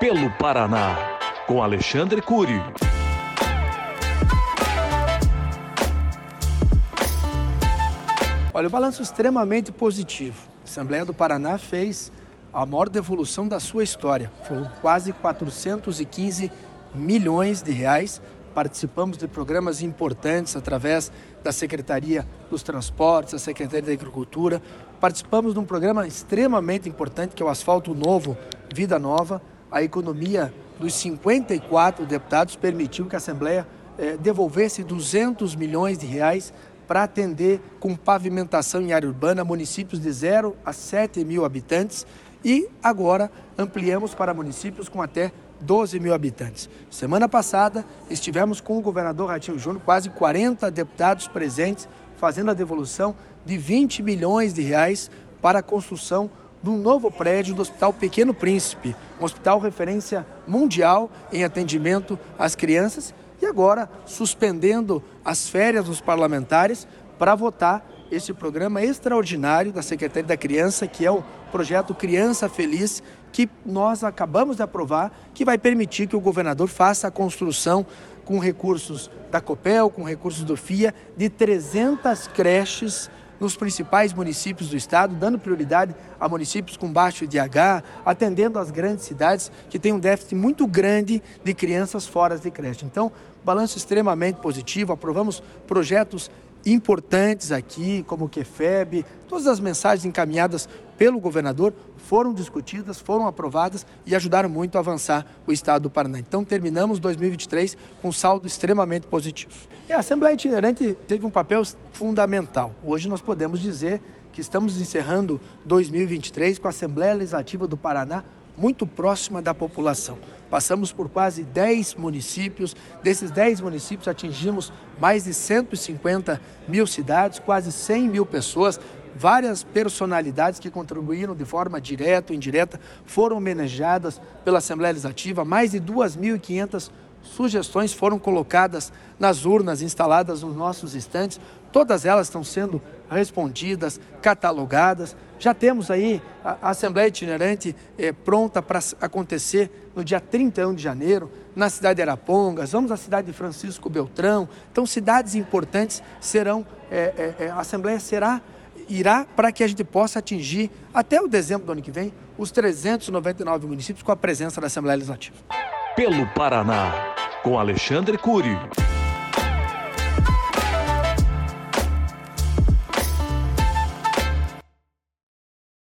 Pelo Paraná, com Alexandre Cury. Olha, o balanço extremamente positivo. A Assembleia do Paraná fez a maior devolução da sua história. Foram quase 415 milhões de reais. Participamos de programas importantes através da Secretaria dos Transportes, da Secretaria da Agricultura. Participamos de um programa extremamente importante que é o Asfalto Novo, Vida Nova. A economia dos 54 deputados permitiu que a Assembleia eh, devolvesse 200 milhões de reais para atender com pavimentação em área urbana municípios de 0 a 7 mil habitantes e agora ampliamos para municípios com até 12 mil habitantes. Semana passada estivemos com o governador Ratinho Júnior, quase 40 deputados presentes, fazendo a devolução de 20 milhões de reais para a construção um novo prédio do Hospital Pequeno Príncipe, um hospital referência mundial em atendimento às crianças e agora suspendendo as férias dos parlamentares para votar esse programa extraordinário da Secretaria da Criança, que é o projeto Criança Feliz, que nós acabamos de aprovar, que vai permitir que o governador faça a construção com recursos da COPEL, com recursos do FIA, de 300 creches nos principais municípios do estado, dando prioridade a municípios com baixo IDH, atendendo as grandes cidades que têm um déficit muito grande de crianças fora de creche. Então, balanço extremamente positivo, aprovamos projetos importantes aqui, como o QFEB, todas as mensagens encaminhadas pelo governador foram discutidas, foram aprovadas e ajudaram muito a avançar o estado do Paraná. Então terminamos 2023 com um saldo extremamente positivo. E a Assembleia Itinerante teve um papel fundamental. Hoje nós podemos dizer que estamos encerrando 2023 com a Assembleia Legislativa do Paraná muito próxima da população. Passamos por quase 10 municípios, desses 10 municípios atingimos mais de 150 mil cidades, quase 100 mil pessoas, várias personalidades que contribuíram de forma direta ou indireta foram homenageadas pela Assembleia Legislativa, mais de 2.500 sugestões foram colocadas nas urnas instaladas nos nossos estantes, todas elas estão sendo respondidas, catalogadas. Já temos aí a Assembleia Itinerante eh, pronta para acontecer no dia 31 de janeiro, na cidade de Arapongas, vamos à cidade de Francisco Beltrão. Então, cidades importantes serão, eh, eh, a Assembleia será, irá para que a gente possa atingir, até o dezembro do ano que vem, os 399 municípios com a presença da Assembleia Legislativa. Pelo Paraná, com Alexandre Cury.